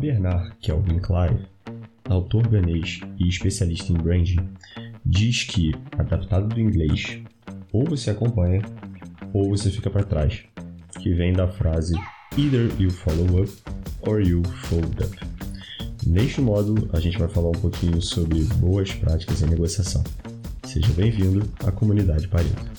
Bernard Kelvin Clive, autor ganês e especialista em branding, diz que, adaptado do inglês, ou você acompanha ou você fica para trás, que vem da frase Either you follow up or you fold up. Neste módulo, a gente vai falar um pouquinho sobre boas práticas em negociação. Seja bem-vindo à comunidade Pareto.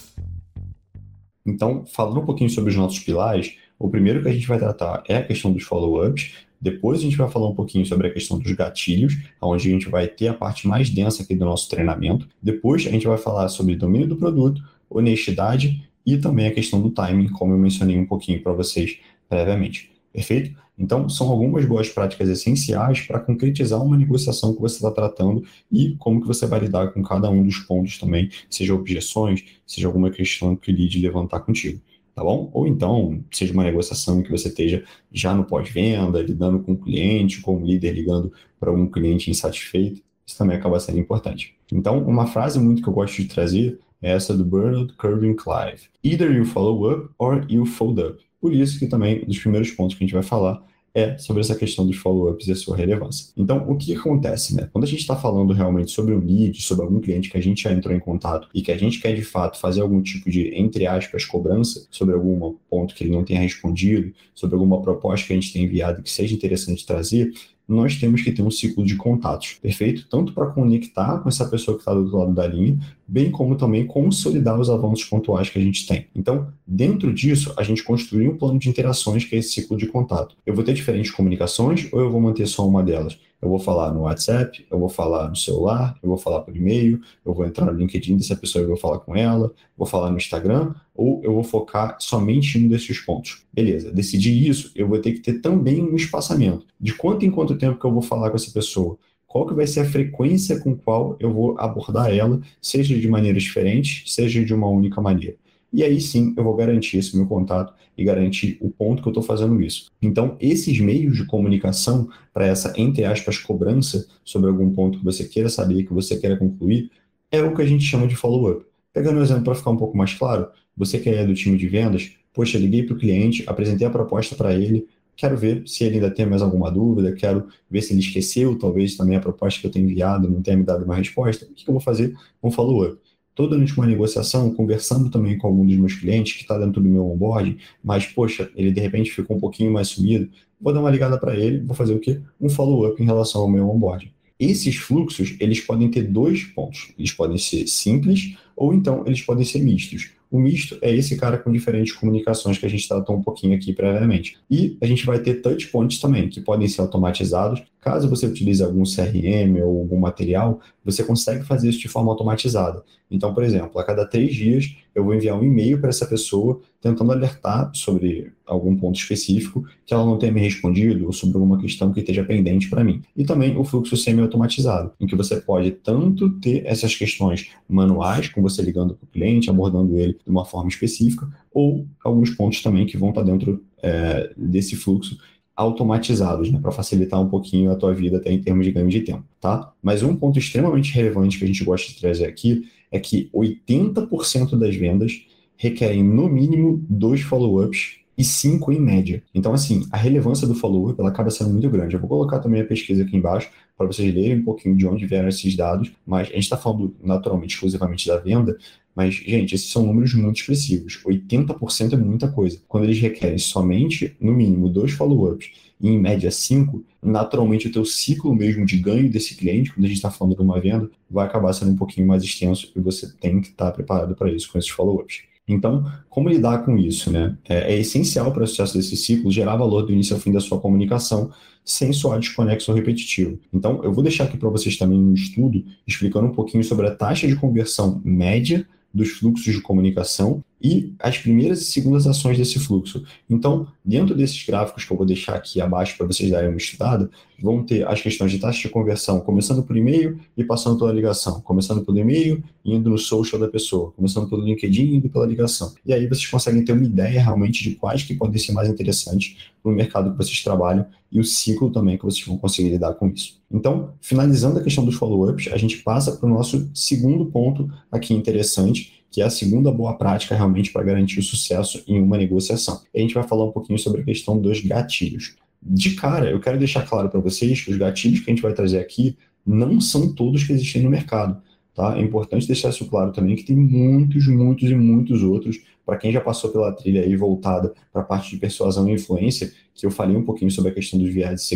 Então, falando um pouquinho sobre os nossos pilares, o primeiro que a gente vai tratar é a questão dos follow-ups. Depois a gente vai falar um pouquinho sobre a questão dos gatilhos, onde a gente vai ter a parte mais densa aqui do nosso treinamento. Depois a gente vai falar sobre domínio do produto, honestidade e também a questão do timing, como eu mencionei um pouquinho para vocês previamente. Perfeito? Então, são algumas boas práticas essenciais para concretizar uma negociação que você está tratando e como que você vai lidar com cada um dos pontos também, seja objeções, seja alguma questão que lide levantar contigo tá bom? Ou então, seja uma negociação que você esteja já no pós-venda, lidando com o cliente, com o líder ligando para algum cliente insatisfeito, isso também acaba sendo importante. Então, uma frase muito que eu gosto de trazer é essa do Bernard Curvin Clive. Either you follow up or you fold up. Por isso que também, um dos primeiros pontos que a gente vai falar é sobre essa questão dos follow-ups e a sua relevância. Então, o que acontece, né? Quando a gente está falando realmente sobre um lead, sobre algum cliente que a gente já entrou em contato e que a gente quer de fato fazer algum tipo de, entre aspas, cobrança sobre algum ponto que ele não tenha respondido, sobre alguma proposta que a gente tenha enviado que seja interessante trazer, nós temos que ter um ciclo de contatos, perfeito? Tanto para conectar com essa pessoa que está do outro lado da linha, bem como também consolidar os avanços pontuais que a gente tem. Então, dentro disso, a gente construir um plano de interações que é esse ciclo de contato. Eu vou ter diferentes comunicações ou eu vou manter só uma delas? Eu vou falar no WhatsApp, eu vou falar no celular, eu vou falar por e-mail, eu vou entrar no LinkedIn dessa pessoa e vou falar com ela, vou falar no Instagram, ou eu vou focar somente em um desses pontos. Beleza, decidir isso, eu vou ter que ter também um espaçamento. De quanto em quanto tempo que eu vou falar com essa pessoa? Qual que vai ser a frequência com qual eu vou abordar ela, seja de maneiras diferentes, seja de uma única maneira. E aí sim eu vou garantir esse meu contato e garantir o ponto que eu estou fazendo isso. Então, esses meios de comunicação para essa, entre aspas, cobrança sobre algum ponto que você queira saber, que você queira concluir, é o que a gente chama de follow-up. Pegando um exemplo para ficar um pouco mais claro, você que é do time de vendas, poxa, liguei para o cliente, apresentei a proposta para ele, quero ver se ele ainda tem mais alguma dúvida, quero ver se ele esqueceu, talvez também a proposta que eu tenho enviado não tenha me dado uma resposta. O que eu vou fazer? Um follow-up toda durante uma negociação, conversando também com algum dos meus clientes que está dentro do meu onboarding, mas, poxa, ele de repente ficou um pouquinho mais sumido, vou dar uma ligada para ele, vou fazer o quê? Um follow-up em relação ao meu onboarding. Esses fluxos, eles podem ter dois pontos. Eles podem ser simples ou então eles podem ser mistos. O misto é esse cara com diferentes comunicações que a gente tratou um pouquinho aqui previamente. E a gente vai ter touch points também, que podem ser automatizados. Caso você utilize algum CRM ou algum material, você consegue fazer isso de forma automatizada. Então, por exemplo, a cada três dias eu vou enviar um e-mail para essa pessoa tentando alertar sobre algum ponto específico que ela não tenha me respondido ou sobre alguma questão que esteja pendente para mim. E também o fluxo semi-automatizado, em que você pode tanto ter essas questões manuais, com você ligando para o cliente, abordando ele de uma forma específica, ou alguns pontos também que vão estar dentro é, desse fluxo automatizados, né, para facilitar um pouquinho a tua vida até em termos de ganho de tempo, tá? Mas um ponto extremamente relevante que a gente gosta de trazer aqui é que 80% das vendas requerem no mínimo dois follow-ups e cinco em média. Então, assim, a relevância do follow-up acaba sendo muito grande. Eu vou colocar também a pesquisa aqui embaixo para vocês lerem um pouquinho de onde vieram esses dados, mas a gente está falando naturalmente exclusivamente da venda, mas, gente, esses são números muito expressivos. 80% é muita coisa. Quando eles requerem somente, no mínimo, dois follow-ups e em média cinco, naturalmente o teu ciclo mesmo de ganho desse cliente, quando a gente está falando de uma venda, vai acabar sendo um pouquinho mais extenso e você tem que estar tá preparado para isso com esses follow-ups. Então, como lidar com isso? Né? É, é essencial para o sucesso desse ciclo gerar valor do início ao fim da sua comunicação, sem soar desconexo ou repetitivo. Então, eu vou deixar aqui para vocês também um estudo explicando um pouquinho sobre a taxa de conversão média dos fluxos de comunicação e as primeiras e segundas ações desse fluxo. Então, dentro desses gráficos que eu vou deixar aqui abaixo para vocês darem uma estudada, vão ter as questões de taxa de conversão, começando por e-mail e passando pela ligação, começando pelo e-mail e indo no social da pessoa, começando pelo LinkedIn e indo pela ligação. E aí vocês conseguem ter uma ideia realmente de quais que podem ser mais interessantes para o mercado que vocês trabalham e o ciclo também que vocês vão conseguir lidar com isso. Então, finalizando a questão dos follow-ups, a gente passa para o nosso segundo ponto aqui interessante, que é a segunda boa prática realmente para garantir o sucesso em uma negociação. E a gente vai falar um pouquinho sobre a questão dos gatilhos. de cara, eu quero deixar claro para vocês que os gatilhos que a gente vai trazer aqui não são todos que existem no mercado. Tá? É importante deixar isso claro também que tem muitos, muitos e muitos outros. Para quem já passou pela trilha aí voltada para a parte de persuasão e influência, que eu falei um pouquinho sobre a questão dos vieses,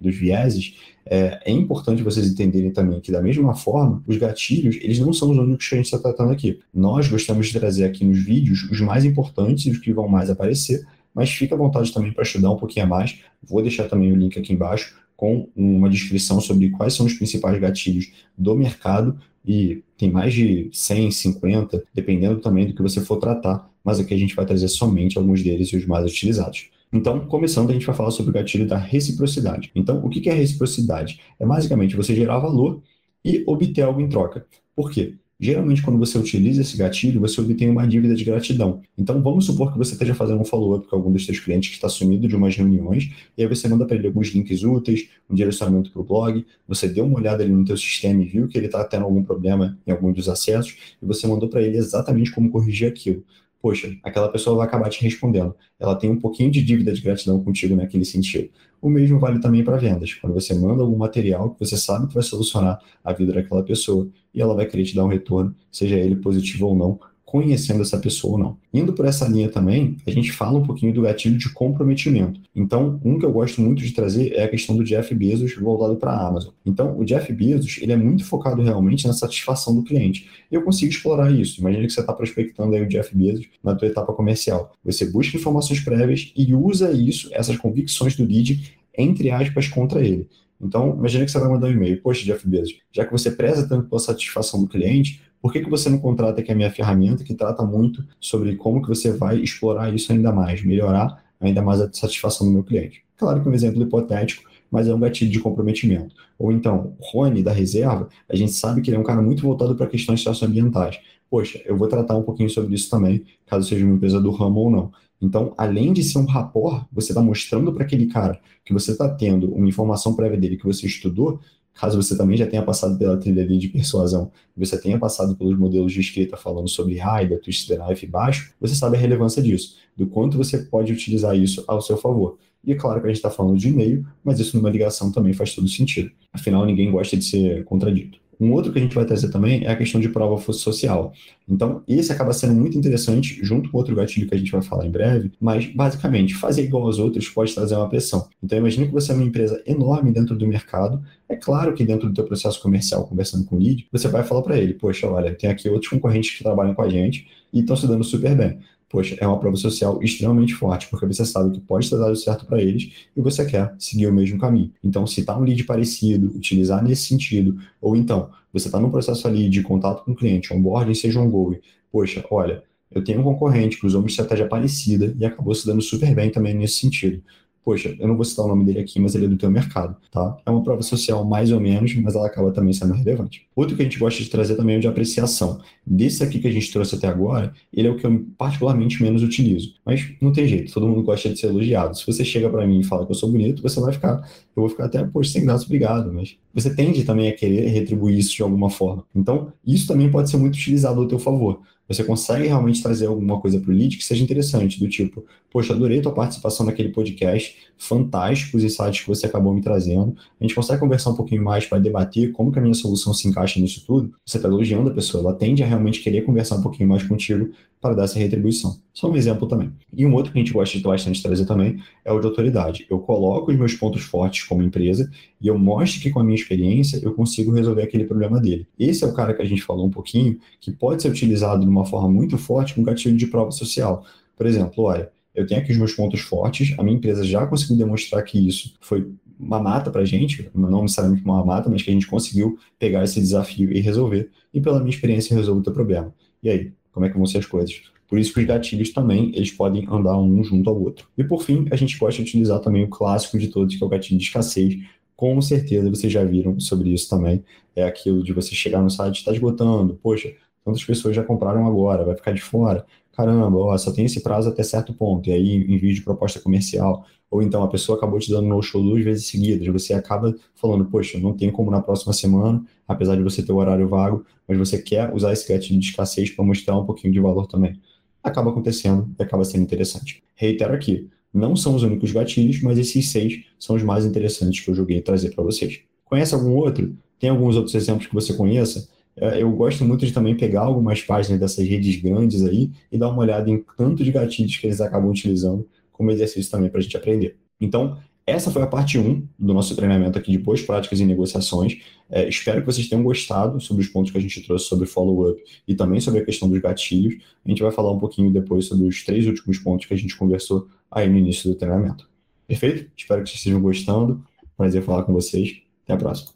dos vieses é, é, importante vocês entenderem também que, da mesma forma, os gatilhos, eles não são os únicos que a gente está tratando aqui. Nós gostamos de trazer aqui nos vídeos os mais importantes e os que vão mais aparecer, mas fica à vontade também para estudar um pouquinho a mais. Vou deixar também o link aqui embaixo com uma descrição sobre quais são os principais gatilhos do mercado e tem mais de 100, 50, dependendo também do que você for tratar, mas aqui a gente vai trazer somente alguns deles e os mais utilizados. Então, começando, a gente vai falar sobre o gatilho da reciprocidade. Então, o que é reciprocidade? É basicamente você gerar valor e obter algo em troca. Por quê? Geralmente, quando você utiliza esse gatilho, você obtém uma dívida de gratidão. Então, vamos supor que você esteja fazendo um follow-up com algum dos seus clientes que está sumido de umas reuniões, e aí você manda para ele alguns links úteis, um direcionamento para o blog, você deu uma olhada ali no teu sistema e viu que ele está tendo algum problema em algum dos acessos, e você mandou para ele exatamente como corrigir aquilo poxa, aquela pessoa vai acabar te respondendo. Ela tem um pouquinho de dívida de gratidão contigo naquele sentido. O mesmo vale também para vendas. Quando você manda algum material que você sabe que vai solucionar a vida daquela pessoa e ela vai querer te dar um retorno, seja ele positivo ou não, conhecendo essa pessoa ou não. Indo por essa linha também, a gente fala um pouquinho do gatilho de comprometimento. Então, um que eu gosto muito de trazer é a questão do Jeff Bezos voltado para a Amazon. Então, o Jeff Bezos, ele é muito focado realmente na satisfação do cliente. Eu consigo explorar isso. Imagina que você está prospectando aí o Jeff Bezos na tua etapa comercial. Você busca informações prévias e usa isso, essas convicções do lead, entre aspas, contra ele. Então, imagina que você vai mandar um e-mail, poxa, Jeff Bezos, já que você preza tanto pela satisfação do cliente, por que, que você não contrata aqui a minha ferramenta que trata muito sobre como que você vai explorar isso ainda mais, melhorar ainda mais a satisfação do meu cliente? Claro que é um exemplo hipotético, mas é um gatilho de comprometimento. Ou então, o Rony, da reserva, a gente sabe que ele é um cara muito voltado para questões socioambientais. Poxa, eu vou tratar um pouquinho sobre isso também, caso seja uma empresa do ramo ou não. Então, além de ser um rapport, você está mostrando para aquele cara que você está tendo uma informação prévia dele que você estudou, caso você também já tenha passado pela trilha de persuasão, você tenha passado pelos modelos de escrita falando sobre AIDA, twist the knife baixo, você sabe a relevância disso, do quanto você pode utilizar isso ao seu favor. E é claro que a gente está falando de e-mail, mas isso numa ligação também faz todo sentido. Afinal, ninguém gosta de ser contradito. Um outro que a gente vai trazer também é a questão de prova social. Então, esse acaba sendo muito interessante, junto com outro gatilho que a gente vai falar em breve, mas basicamente, fazer igual aos outros pode trazer uma pressão. Então, imagine que você é uma empresa enorme dentro do mercado. É claro que dentro do teu processo comercial, conversando com o lead, você vai falar para ele, poxa, olha, tem aqui outros concorrentes que trabalham com a gente e estão se dando super bem poxa, é uma prova social extremamente forte, porque você sabe que pode ter dado certo para eles e você quer seguir o mesmo caminho. Então, se está um lead parecido, utilizar nesse sentido, ou então, você está num processo ali de contato com o cliente, onboarding, seja um go, poxa, olha, eu tenho um concorrente que usou uma estratégia parecida e acabou se dando super bem também nesse sentido poxa, eu não vou citar o nome dele aqui, mas ele é do teu mercado, tá? É uma prova social mais ou menos, mas ela acaba também sendo relevante. Outro que a gente gosta de trazer também é o de apreciação. Desse aqui que a gente trouxe até agora, ele é o que eu particularmente menos utilizo. Mas não tem jeito, todo mundo gosta de ser elogiado. Se você chega para mim e fala que eu sou bonito, você vai ficar, eu vou ficar até, poxa, sem graça, obrigado, mas você tende também a querer retribuir isso de alguma forma. Então, isso também pode ser muito utilizado ao teu favor você consegue realmente trazer alguma coisa para o lead que seja interessante, do tipo, poxa, adorei tua participação naquele podcast, fantásticos insights que você acabou me trazendo, a gente consegue conversar um pouquinho mais para debater como que a minha solução se encaixa nisso tudo, você está elogiando a pessoa, ela tende a realmente querer conversar um pouquinho mais contigo para dar essa retribuição. Só um exemplo também. E um outro que a gente gosta de bastante trazer também é o de autoridade. Eu coloco os meus pontos fortes como empresa e eu mostro que com a minha experiência eu consigo resolver aquele problema dele. Esse é o cara que a gente falou um pouquinho, que pode ser utilizado de uma forma muito forte com gatilho de prova social. Por exemplo, olha, eu tenho aqui os meus pontos fortes, a minha empresa já conseguiu demonstrar que isso foi uma mata para a gente, não necessariamente uma mata, mas que a gente conseguiu pegar esse desafio e resolver, e pela minha experiência resolver o teu problema. E aí, como é que vão ser as coisas? Por isso que os gatilhos também, eles podem andar um junto ao outro. E por fim, a gente gosta de utilizar também o clássico de todos, que é o gatilho de escassez. Com certeza vocês já viram sobre isso também. É aquilo de você chegar no site, está esgotando, poxa, tantas pessoas já compraram agora, vai ficar de fora caramba, ó, só tem esse prazo até certo ponto, e aí envio de proposta comercial, ou então a pessoa acabou te dando no show duas vezes seguidas, você acaba falando, poxa, não tem como na próxima semana, apesar de você ter o horário vago, mas você quer usar esse gatilho de escassez para mostrar um pouquinho de valor também. Acaba acontecendo e acaba sendo interessante. Reitero aqui, Não são os únicos gatilhos, mas esses seis são os mais interessantes que eu joguei trazer para vocês. Conhece algum outro? Tem alguns outros exemplos que você conheça? É, eu gosto muito de também pegar algumas páginas dessas redes grandes aí e dar uma olhada em tanto de gatilhos que eles acabam utilizando como exercício também para a gente aprender. Então, essa foi a parte 1 do nosso treinamento aqui de boas práticas em negociações. É, espero que vocês tenham gostado sobre os pontos que a gente trouxe sobre follow-up e também sobre a questão dos gatilhos. A gente vai falar um pouquinho depois sobre os três últimos pontos que a gente conversou aí no início do treinamento. Perfeito? Espero que vocês estejam gostando. Prazer falar com vocês. Até a próxima.